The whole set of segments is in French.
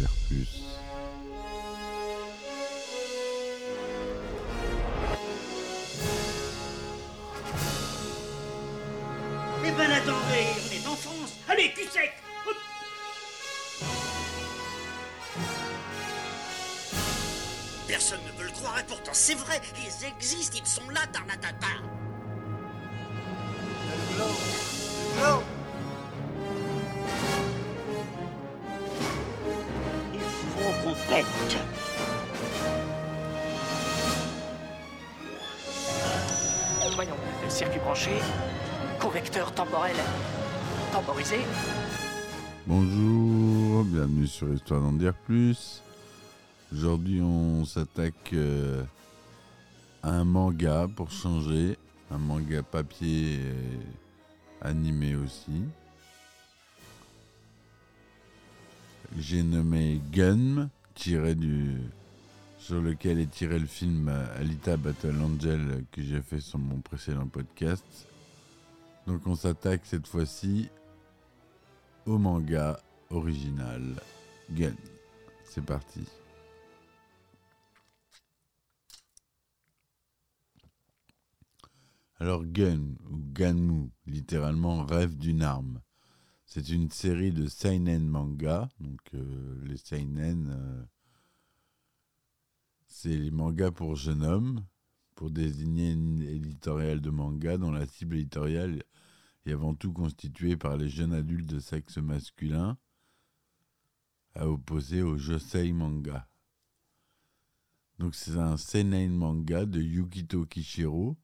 dire plus. Eh ben attendez, on est en France. Allez, cul sec. Personne ne veut le croire et pourtant c'est vrai, ils existent, ils sont là, Tarnatata. Bonjour, bienvenue sur Histoire d'en dire plus. Aujourd'hui, on s'attaque euh, à un manga pour changer, un manga papier et animé aussi. J'ai nommé Gun, tiré du sur lequel est tiré le film euh, Alita Battle Angel que j'ai fait sur mon précédent podcast. Donc on s'attaque cette fois-ci au manga original Gun. C'est parti. Alors Gun ou Ganmu, littéralement rêve d'une arme. C'est une série de seinen manga. Donc euh, les seinen, euh, c'est les mangas pour jeunes hommes, pour désigner une éditoriale de manga dont la cible éditoriale est avant tout constituée par les jeunes adultes de sexe masculin, à opposer au josei manga. Donc c'est un seinen manga de Yukito Kishiro,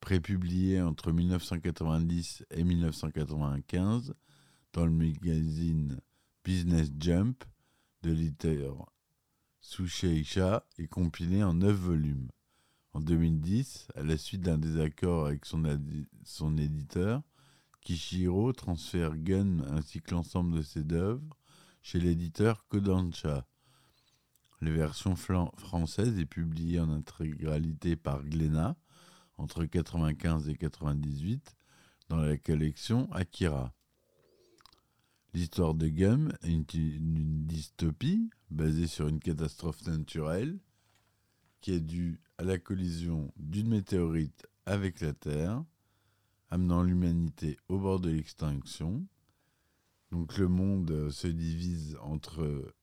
prépublié entre 1990 et 1995 dans le magazine Business Jump de l'éditeur Susheisha et compilé en 9 volumes. En 2010, à la suite d'un désaccord avec son, son éditeur, Kishiro transfère Gun ainsi que l'ensemble de ses œuvres chez l'éditeur Kodansha. La version française est publiée en intégralité par Glénat entre 95 et 98 dans la collection Akira. L'histoire de Gum est une, une dystopie basée sur une catastrophe naturelle qui est due à la collision d'une météorite avec la Terre, amenant l'humanité au bord de l'extinction. Donc le monde euh, se divise entre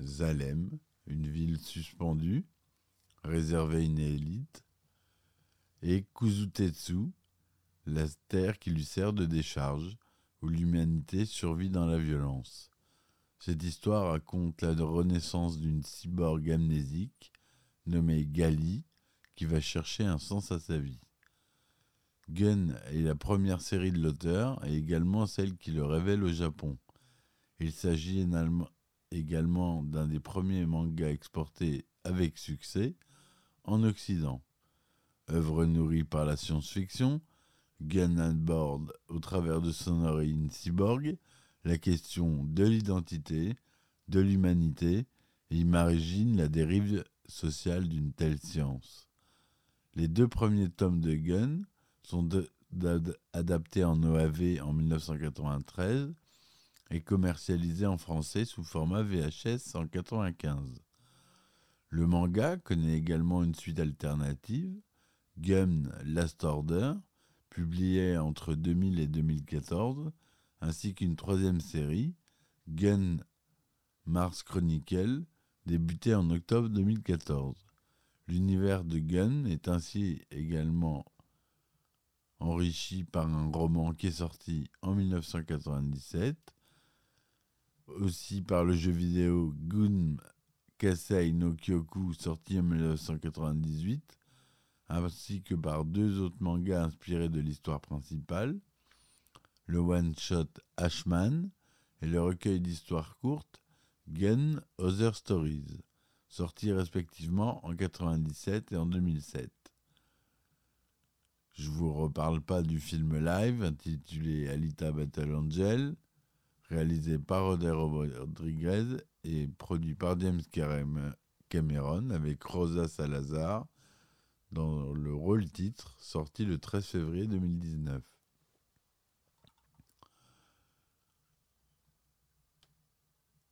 Zalem, une ville suspendue, réservée à une élite, et Kuzutetsu, la terre qui lui sert de décharge, où l'humanité survit dans la violence. Cette histoire raconte la renaissance d'une cyborg amnésique nommée Gali, qui va chercher un sens à sa vie. Gun est la première série de l'auteur et également celle qui le révèle au Japon. Il s'agit également- également d'un des premiers mangas exportés avec succès en Occident. Œuvre nourrie par la science-fiction, Gun aborde, au travers de son origine cyborg, la question de l'identité, de l'humanité, et imagine la dérive sociale d'une telle science. Les deux premiers tomes de Gun sont adaptés en OAV en 1993 et commercialisés en français sous format VHS en 1995. Le manga connaît également une suite alternative, Gun Last Order, publiée entre 2000 et 2014, ainsi qu'une troisième série, Gun Mars Chronicle, débutée en octobre 2014. L'univers de Gun est ainsi également enrichi par un roman qui est sorti en 1997, aussi par le jeu vidéo Gun Kasei no Kyoku sorti en 1998, ainsi que par deux autres mangas inspirés de l'histoire principale, le one-shot Ashman et le recueil d'histoires courtes Gun Other Stories, sortis respectivement en 1997 et en 2007. Je vous reparle pas du film live intitulé Alita Battle Angel, réalisé par Rodero Rodriguez et produit par James Cameron avec Rosa Salazar dans le rôle titre, sorti le 13 février 2019.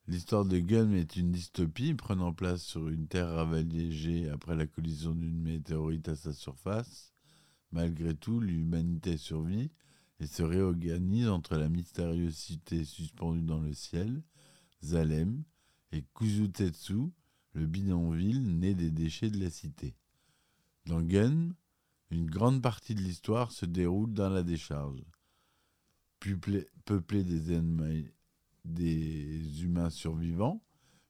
L'histoire de Gun est une dystopie prenant place sur une terre ravagée après la collision d'une météorite à sa surface. Malgré tout, l'humanité survit et se réorganise entre la mystérieuse cité suspendue dans le ciel, Zalem, et Kuzutetsu, le bidonville né des déchets de la cité. Dans Gun, une grande partie de l'histoire se déroule dans la décharge. Peuplée des, des humains survivants,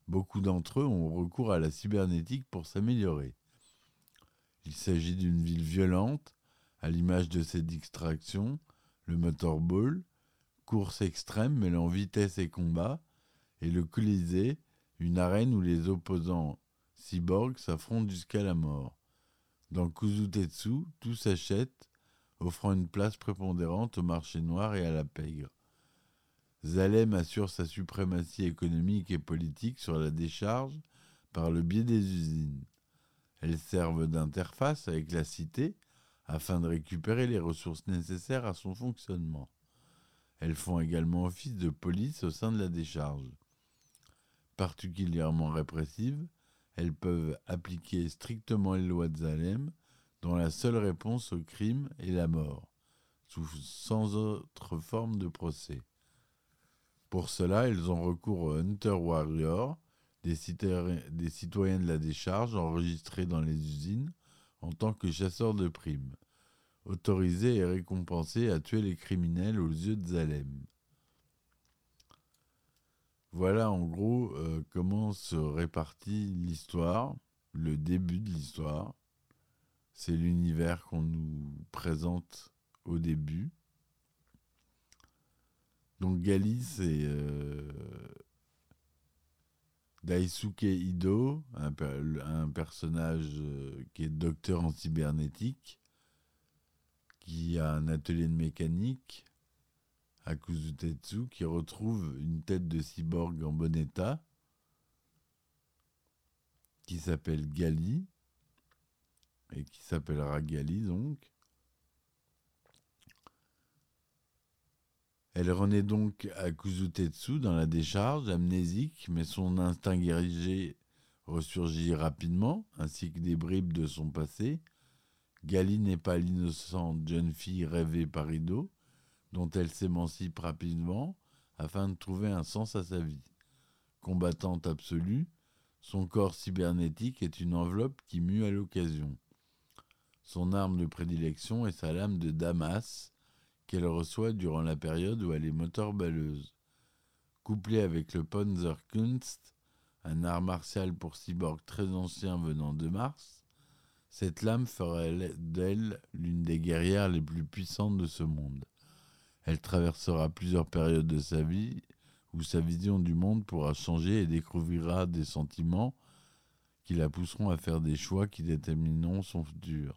beaucoup d'entre eux ont recours à la cybernétique pour s'améliorer. Il s'agit d'une ville violente, à l'image de ses distractions, le motorball, course extrême mêlant vitesse et combat, et le Colisée, une arène où les opposants cyborgs s'affrontent jusqu'à la mort. Dans Kuzutetsu, tout s'achète, offrant une place prépondérante au marché noir et à la pègre. Zalem assure sa suprématie économique et politique sur la décharge par le biais des usines. Elles servent d'interface avec la cité afin de récupérer les ressources nécessaires à son fonctionnement. Elles font également office de police au sein de la décharge. Particulièrement répressives, elles peuvent appliquer strictement les lois de Zalem, dont la seule réponse au crime est la mort, sans autre forme de procès. Pour cela, elles ont recours aux Hunter Warrior, des, des citoyens de la décharge enregistrés dans les usines en tant que chasseurs de primes, autorisés et récompensés à tuer les criminels aux yeux de Zalem. Voilà en gros euh, comment se répartit l'histoire, le début de l'histoire. C'est l'univers qu'on nous présente au début. Donc Gali, c'est euh, Daisuke Ido, un, personnage euh, qui est docteur en cybernétique, qui a un atelier de mécanique à Kuzutetsu, qui retrouve une tête de cyborg en bon état, qui s'appelle Gali, et qui s'appellera Gali donc. Elle renaît donc à Kuzutetsu dans la décharge, amnésique, mais son instinct guerrier ressurgit rapidement, ainsi que des bribes de son passé. Gali n'est pas l'innocente jeune fille rêvée par Ido, dont elle s'émancipe rapidement afin de trouver un sens à sa vie. Combattante absolue, son corps cybernétique est une enveloppe qui mue à l'occasion. Son arme de prédilection est sa lame de Damas, qu'elle reçoit durant la période où elle est moteur-balleuse. Couplée avec le Panzerkunst, un art martial pour cyborg très ancien venant de Mars, cette lame ferait d'elle l'une des guerrières les plus puissantes de ce monde. Elle traversera plusieurs périodes de sa vie où sa vision du monde pourra changer et découvrira des sentiments qui la pousseront à faire des choix qui détermineront son futur.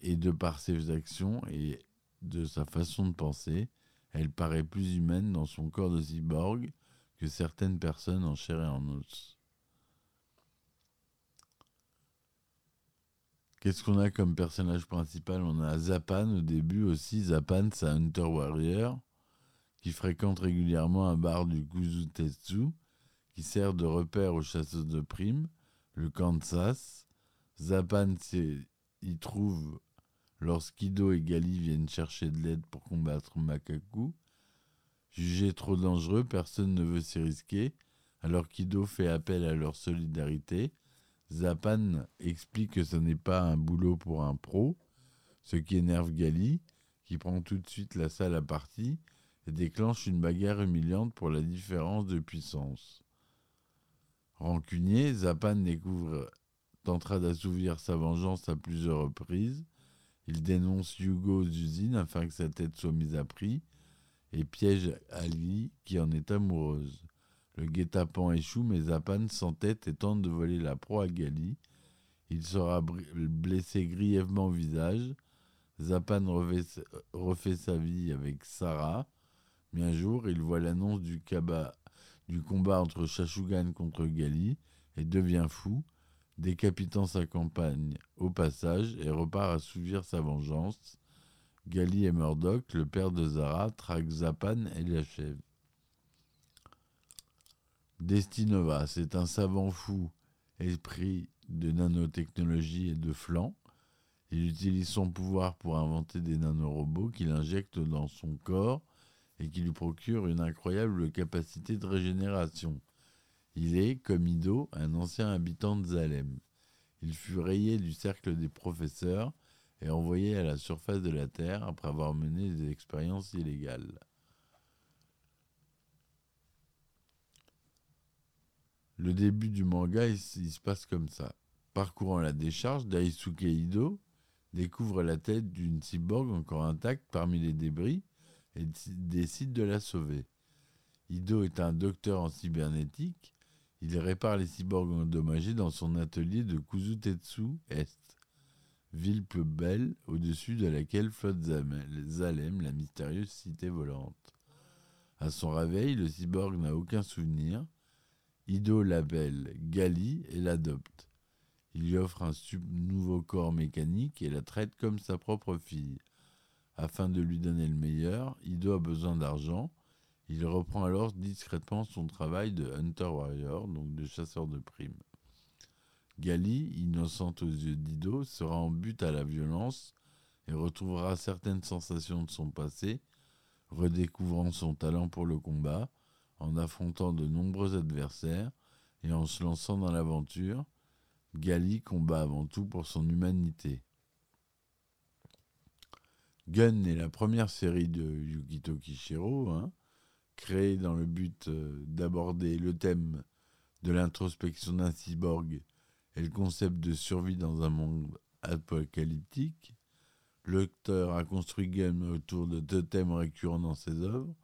Et de par ses actions et de sa façon de penser, elle paraît plus humaine dans son corps de cyborg que certaines personnes en chair et en os. Qu'est-ce qu'on a comme personnage principal? On a Zapan au début aussi. Zapan, c'est un Hunter Warrior qui fréquente régulièrement un bar du Kuzutetsu qui sert de repère aux chasseuses de primes, le Kansas. Zapan y trouve lorsqu'Ido et Gali viennent chercher de l'aide pour combattre Makaku. Jugé trop dangereux, personne ne veut s'y risquer, alors qu'Ido fait appel à leur solidarité. Zapan explique que ce n'est pas un boulot pour un pro, ce qui énerve Gali, qui prend tout de suite la salle à partie et déclenche une bagarre humiliante pour la différence de puissance. Rancunier, Zapan découvre tentera d'assouvir sa vengeance à plusieurs reprises, il dénonce Hugo aux usines afin que sa tête soit mise à prix et piège Ali qui en est amoureuse. Le guet-apens échoue mais Zapan s'entête et tente de voler la proie à Gali. Il sera blessé grièvement au visage. Zapan refait, sa vie avec Sarah. Mais un jour, il voit l'annonce du, du combat entre Shashugan contre Gali et devient fou décapitant sa campagne au passage et repart assouvir sa vengeance. Gali et Murdoch, le père de Zara, traquent Zapan et l'achèvent. Destinova, c'est un savant fou, esprit de nanotechnologie et de flanc. Il utilise son pouvoir pour inventer des nanorobots qu'il injecte dans son corps et qui lui procurent une incroyable capacité de régénération. Il est, comme Ido, un ancien habitant de Zalem. Il fut rayé du cercle des professeurs et envoyé à la surface de la Terre après avoir mené des expériences illégales. Le début du manga, il, se passe comme ça. Parcourant la décharge, Daisuke Ido découvre la tête d'une cyborg encore intacte parmi les débris et décide de la sauver. Ido est un docteur en cybernétique. Il répare les cyborgs endommagés dans son atelier de Kuzutetsu Est, ville peu belle au-dessus de laquelle flotte Zalem, la mystérieuse cité volante. À son réveil, le cyborg n'a aucun souvenir. Ido l'appelle Gali et l'adopte. Il lui offre un nouveau corps mécanique et la traite comme sa propre fille. Afin de lui donner le meilleur, Ido a besoin d'argent. Il reprend alors discrètement son travail de Hunter Warrior, donc de chasseur de primes. Gali, innocente aux yeux d'Ido, sera en but à la violence et retrouvera certaines sensations de son passé, redécouvrant son talent pour le combat, en affrontant de nombreux adversaires et en se lançant dans l'aventure. Gali combat avant tout pour son humanité. Gun est la première série de Yukito Kishiro, hein, créée dans le but euh, d'aborder le thème de l'introspection d'un cyborg et le concept de survie dans un monde apocalyptique. L'auteur a construit Gun autour de deux thèmes récurrents dans ses œuvres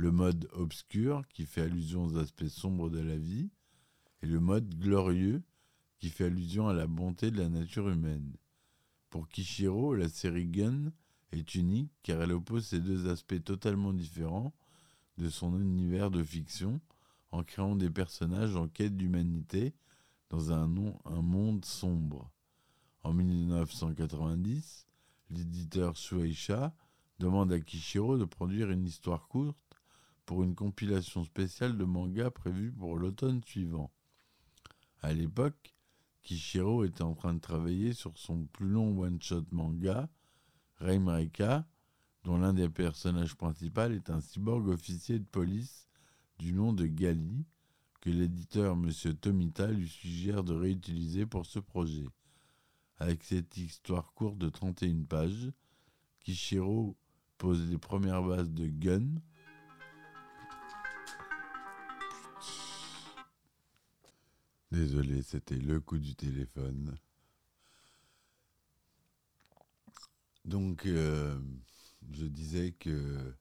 le mode obscur qui fait allusion aux aspects sombres de la vie et le mode glorieux qui fait allusion à la bonté de la nature humaine. Pour Kishiro, la série Gun est unique car elle oppose ces deux aspects totalement différents de son univers de fiction en créant des personnages en quête d'humanité dans un, monde sombre. En 1990, l'éditeur Shueisha demande à Kishiro de produire une histoire courte pour une compilation spéciale de mangas prévue pour l'automne suivant. À l'époque, Kishiro était en train de travailler sur son plus long one-shot manga, Reimaika, dont l'un des personnages principaux est un cyborg officier de police du nom de Gali, que l'éditeur M. Tomita lui suggère de réutiliser pour ce projet. Avec cette histoire courte de 31 pages, Kishiro pose les premières bases de Gun. Désolé, c'était le coup du téléphone. Donc, euh, je disais que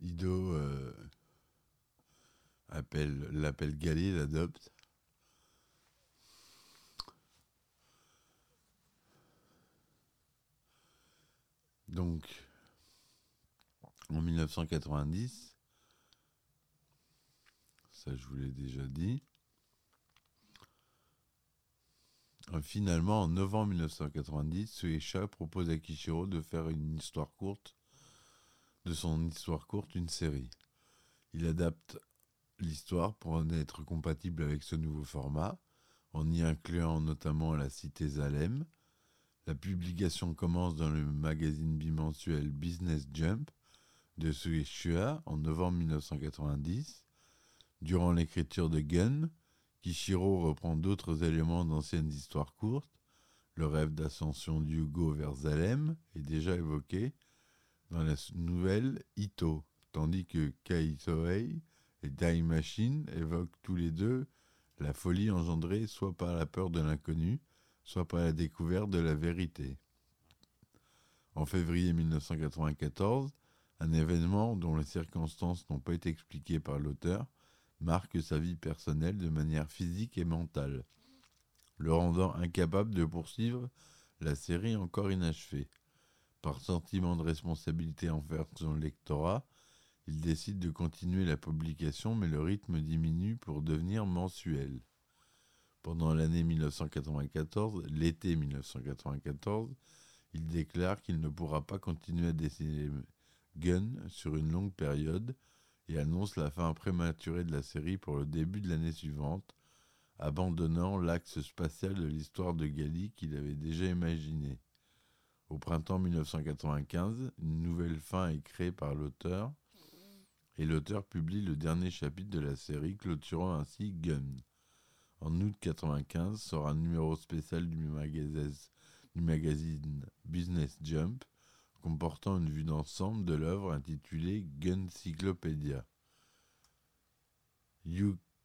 Ido euh, appelle, l'appelle Gali, l'adopte. Donc, en 1990, ça je vous l'ai déjà dit, Finalement, en novembre 1990, Sueisha propose à Kishiro de faire une histoire courte, de son histoire courte, une série. Il adapte l'histoire pour en être compatible avec ce nouveau format, en y incluant notamment la cité Zalem. La publication commence dans le magazine bimensuel Business Jump de Sueisha en novembre 1990. Durant l'écriture de Gun, Kishiro reprend d'autres éléments d'anciennes histoires courtes. Le rêve d'ascension d'Hugo vers Zalem est déjà évoqué dans la nouvelle Ito, tandis que Kaitoei et Dai Machine évoquent tous les deux la folie engendrée soit par la peur de l'inconnu, soit par la découverte de la vérité. En février 1994, un événement dont les circonstances n'ont pas été expliquées par l'auteur marque sa vie personnelle de manière physique et mentale, le rendant incapable de poursuivre la série encore inachevée. Par sentiment de responsabilité envers son lectorat, il décide de continuer la publication, mais le rythme diminue pour devenir mensuel. Pendant l'année 1994, l'été 1994, il déclare qu'il ne pourra pas continuer à dessiner Gun sur une longue période et annonce la fin prématurée de la série pour le début de l'année suivante, abandonnant l'axe spatial de l'histoire de Gali qu'il avait déjà imaginé. Au printemps 1995, une nouvelle fin est créée par l'auteur, et l'auteur publie le dernier chapitre de la série, clôturant ainsi Gun. En août 1995 sort un numéro spécial du magazine, du magazine Business Jump, comportant une vue d'ensemble de l'œuvre intitulée Guncyclopedia.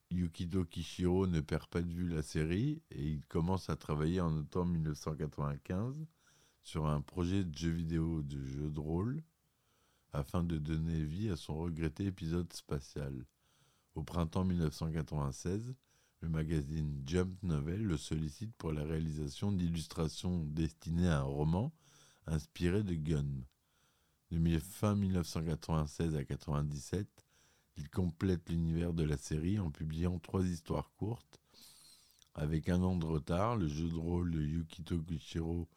Yukito Kishiro ne perd pas de vue la série et il commence à travailler en automne 1995 sur un projet de jeu vidéo de jeu de rôle afin de donner vie à son regretté épisode spatial. Au printemps 1996, le magazine Jump Novel le sollicite pour la réalisation d'illustrations destinées à un roman inspiré de Gun. De fin 1996 à 1997, il complète l'univers de la série en publiant trois histoires courtes. Avec un an de retard, le jeu de rôle de Yukito Kushiro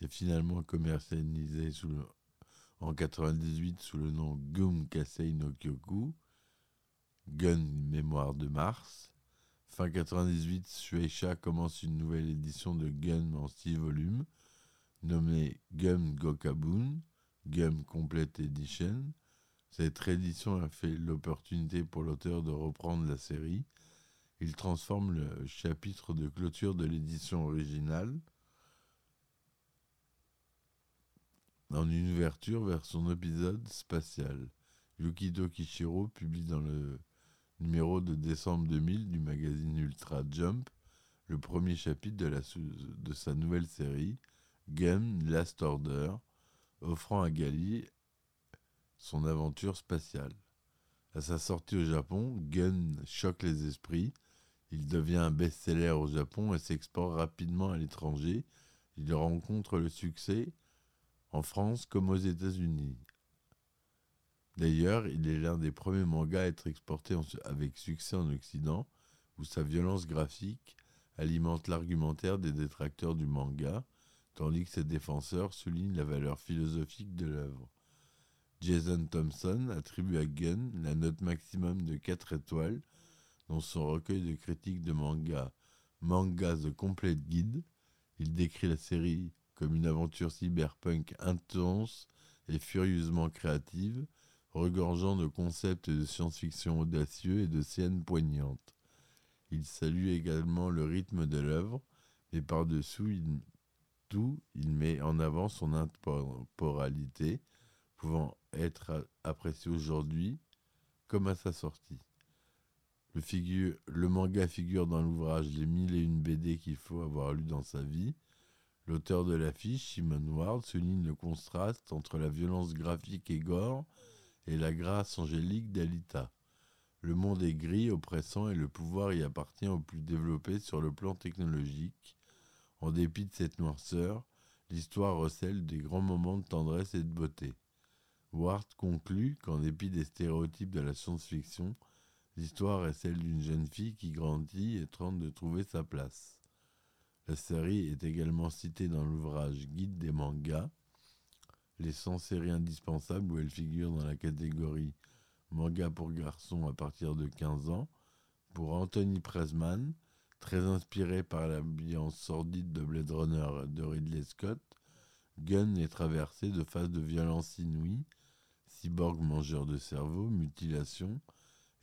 est finalement commercialisé en 1998 sous le nom Gum Kasei no Kyoku, Gun Mémoire de Mars. Fin 98, Shueisha commence une nouvelle édition de Gun en six volumes nommé Gum Gokabun, Gum Complete Edition. Cette réédition a fait l'opportunité pour l'auteur de reprendre la série. Il transforme le chapitre de clôture de l'édition originale en une ouverture vers son épisode spatial. Yukito Kishiro publie dans le numéro de décembre 2000 du magazine Ultra Jump le premier chapitre de sa nouvelle série, Gun Last Order, offrant à Gali son aventure spatiale. À sa sortie au Japon, Gun choque les esprits. Il devient un best-seller au Japon et s'exporte rapidement à l'étranger. Il rencontre le succès en France comme aux États-Unis. D'ailleurs, il est l'un des premiers mangas à être exporté avec succès en Occident, où sa violence graphique alimente l'argumentaire des détracteurs du manga, tandis que ses défenseurs soulignent la valeur philosophique de l'œuvre. Jason Thompson attribue à Gun la note maximum de 4 étoiles dans son recueil de critiques de manga Manga The Complete Guide. Il décrit la série comme une aventure cyberpunk intense et furieusement créative, regorgeant de concepts de science-fiction audacieux et de scènes poignantes. Il salue également le rythme de l'œuvre, mais par-dessous il il met en avant son intemporalité, pouvant être apprécié aujourd'hui comme à sa sortie. Le, manga figure dans l'ouvrage Les mille et une BD qu'il faut avoir lu dans sa vie. L'auteur de l'affiche, Simon Ward, souligne le contraste entre la violence graphique et gore et la grâce angélique d'Alita. Le monde est gris, oppressant et le pouvoir y appartient aux plus développés sur le plan technologique. En dépit de cette noirceur, l'histoire recèle des grands moments de tendresse et de beauté. Ward conclut qu'en dépit des stéréotypes de la science-fiction, l'histoire est celle d'une jeune fille qui grandit et tente de trouver sa place. La série est également citée dans l'ouvrage Guide des mangas, les 100 séries indispensables où elle figure dans la catégorie manga pour garçons à partir de 15 ans, pour Anthony Presman, Très inspiré par l'ambiance sordide de Blade Runner de Ridley Scott, Gunn est traversé de phases de violence inouïe, cyborg mangeur de cerveau, mutilation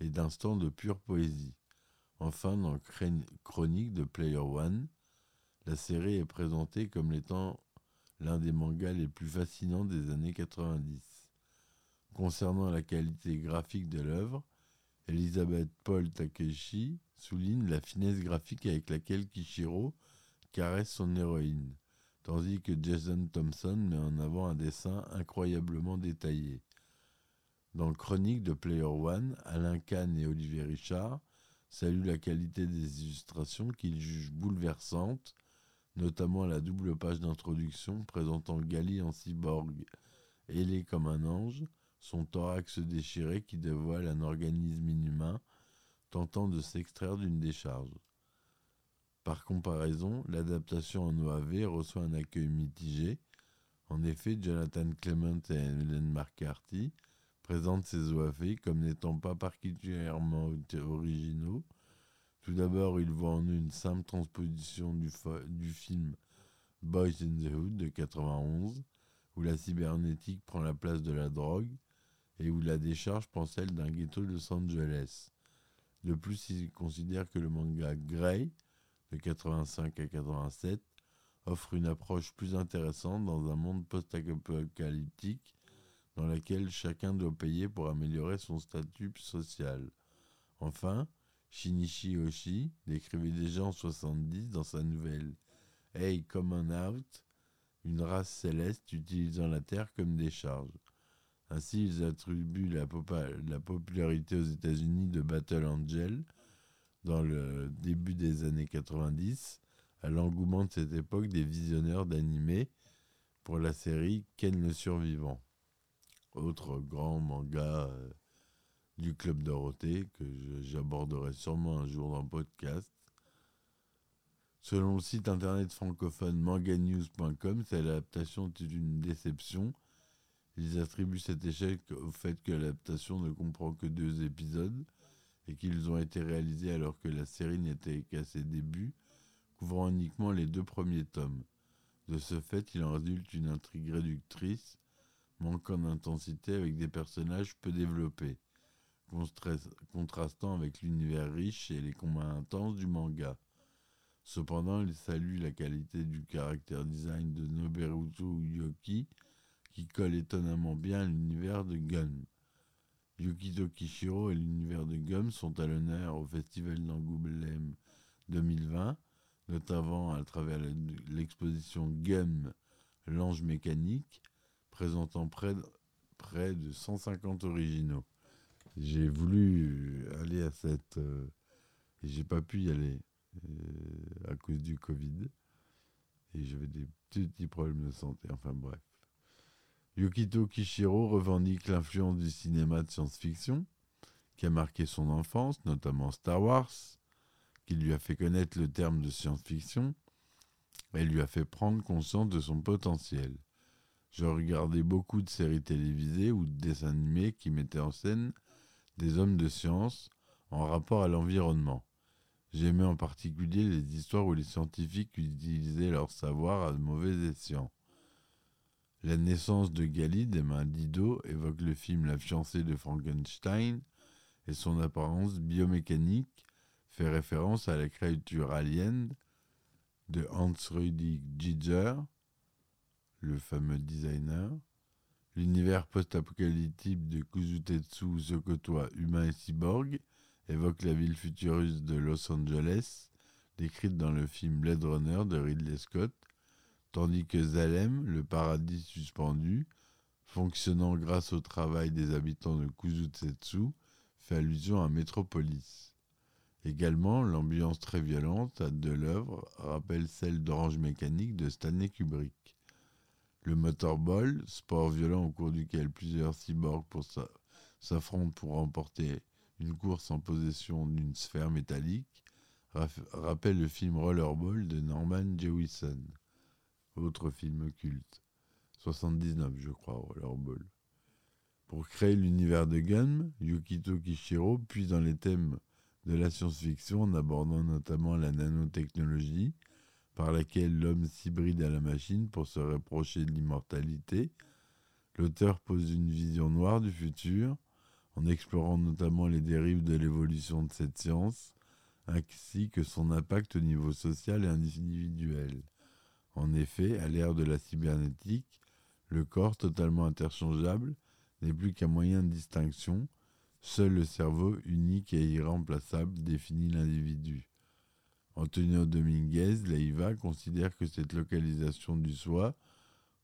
et d'instants de pure poésie. Enfin, dans Chronique de Player One, la série est présentée comme étant l'un des mangas les plus fascinants des années 90. Concernant la qualité graphique de l'œuvre, Elisabeth Paul Takeshi souligne la finesse graphique avec laquelle Kishiro caresse son héroïne, tandis que Jason Thompson met en avant un dessin incroyablement détaillé. Dans Chronique de Player One, Alain Kahn et Olivier Richard saluent la qualité des illustrations qu'ils jugent bouleversantes, notamment la double page d'introduction présentant Gali en cyborg, ailé comme un ange, son thorax déchiré qui dévoile un organisme inhumain tentant de s'extraire d'une décharge. Par comparaison, l'adaptation en OAV reçoit un accueil mitigé. En effet, Jonathan Clement et Helen McCarthy présente ses OAV comme n'étant pas particulièrement originaux. Tout d'abord, il voit en eux une simple transposition du, du film Boys in the Hood de 91, où la cybernétique prend la place de la drogue et où la décharge prend celle d'un ghetto de Los Angeles. De plus, il considère que le manga Grey, de 85 à 87, offre une approche plus intéressante dans un monde post-apocalyptique dans lequel chacun doit payer pour améliorer son statut social. Enfin, Shinichi Oshi décrivait déjà en 70 dans sa nouvelle Hey Common Out une race céleste utilisant la Terre comme décharge. Ainsi, ils attribuent la, la popularité aux États-Unis de Battle Angel dans le début des années 90 à l'engouement de cette époque des visionneurs d'animés pour la série Ken le Survivant. Autre grand manga euh, du Club Dorothée que j'aborderai sûrement un jour dans le podcast. Selon le site internet francophone manganews.com, cette adaptation est une déception. Ils attribuent cet échec au fait que l'adaptation ne comprend que deux épisodes et qu'ils ont été réalisés alors que la série n'était qu'à ses débuts, couvrant uniquement les deux premiers tomes. De ce fait, il en résulte une intrigue réductrice, manquant d'intensité avec des personnages peu développés, contrastant avec l'univers riche et les combats intenses du manga. Cependant, il salue la qualité du caractère design de Noberuto Yoki, colle étonnamment bien l'univers de Gun. Yukito Kishiro et l'univers de Gum sont à l'honneur au Festival d'Angoulême 2020, notamment à travers l'exposition Gum, l'ange mécanique, présentant près de, près de 150 originaux. J'ai voulu aller à cette... Euh, j'ai pas pu y aller euh, à cause du Covid. Et j'avais des petits problèmes de santé. Enfin bref. Yukito Kishiro revendique l'influence du cinéma de science-fiction qui a marqué son enfance, notamment Star Wars, qui lui a fait connaître le terme de science-fiction et lui a fait prendre conscience de son potentiel. Je regardais beaucoup de séries télévisées ou de dessins animés qui mettaient en scène des hommes de science en rapport à l'environnement. J'aimais en particulier les histoires où les scientifiques utilisaient leur savoir à de mauvais escients. La naissance de Gali des mains d'Ido évoque le film La fiancée de Frankenstein et son apparence biomécanique fait référence à la créature alien de Hans Rudi Giger, le fameux designer. L'univers post-apocalyptique de Kuzutetsu se côtoient humains et cyborgs évoque la ville futuriste de Los Angeles, décrite dans le film Blade Runner de Ridley Scott, tandis que Zalem, le paradis suspendu, fonctionnant grâce au travail des habitants de Kuzutsetsu, fait allusion à Metropolis. Également, l'ambiance très violente de l'œuvre rappelle celle d'Orange Mécanique de Stanley Kubrick. Le motorball, sport violent au cours duquel plusieurs cyborgs s'affrontent pour remporter une course en possession d'une sphère métallique, rappelle le film Rollerball de Norman Jewison autre film culte. 79, je crois, Rollerball. Pour créer l'univers de Gun, Yukito Kishiro puise dans les thèmes de la science-fiction en abordant notamment la nanotechnologie, par laquelle l'homme s'hybride à la machine pour se reprocher de l'immortalité. L'auteur pose une vision noire du futur, en explorant notamment les dérives de l'évolution de cette science, ainsi que son impact au niveau social et individuel. En effet, à l'ère de la cybernétique, le corps totalement interchangeable n'est plus qu'un moyen de distinction. Seul le cerveau unique et irremplaçable définit l'individu. Antonio Dominguez Leiva considère que cette localisation du soi,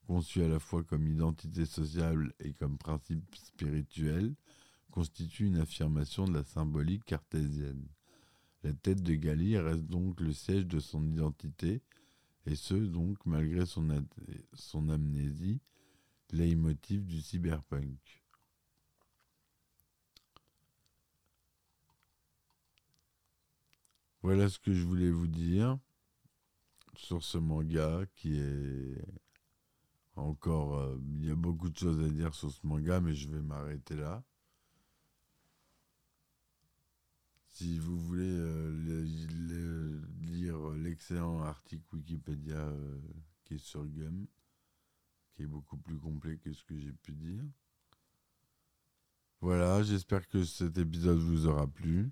conçue à la fois comme identité sociale et comme principe spirituel, constitue une affirmation de la symbolique cartésienne. La tête de Gali reste donc le siège de son identité, et ce, donc, malgré son, son amnésie, leitmotiv du cyberpunk. Voilà ce que je voulais vous dire sur ce manga qui est encore, euh, il y a beaucoup de choses à dire sur ce manga, mais je vais m'arrêter là. Si vous voulez euh, le- le- l'excellent article Wikipédia euh, qui est sur Gum, qui est beaucoup plus complet que ce que j'ai pu dire. Voilà, j'espère que cet épisode vous aura plu.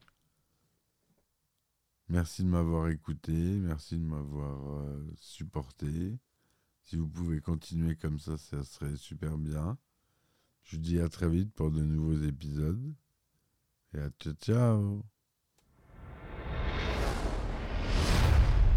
Merci de m'avoir écouté, merci de m'avoir euh, supporté. Si vous pouvez continuer comme ça, ça serait super bien. Je vous dis à très vite pour de nouveaux épisodes. Et à ciao ciao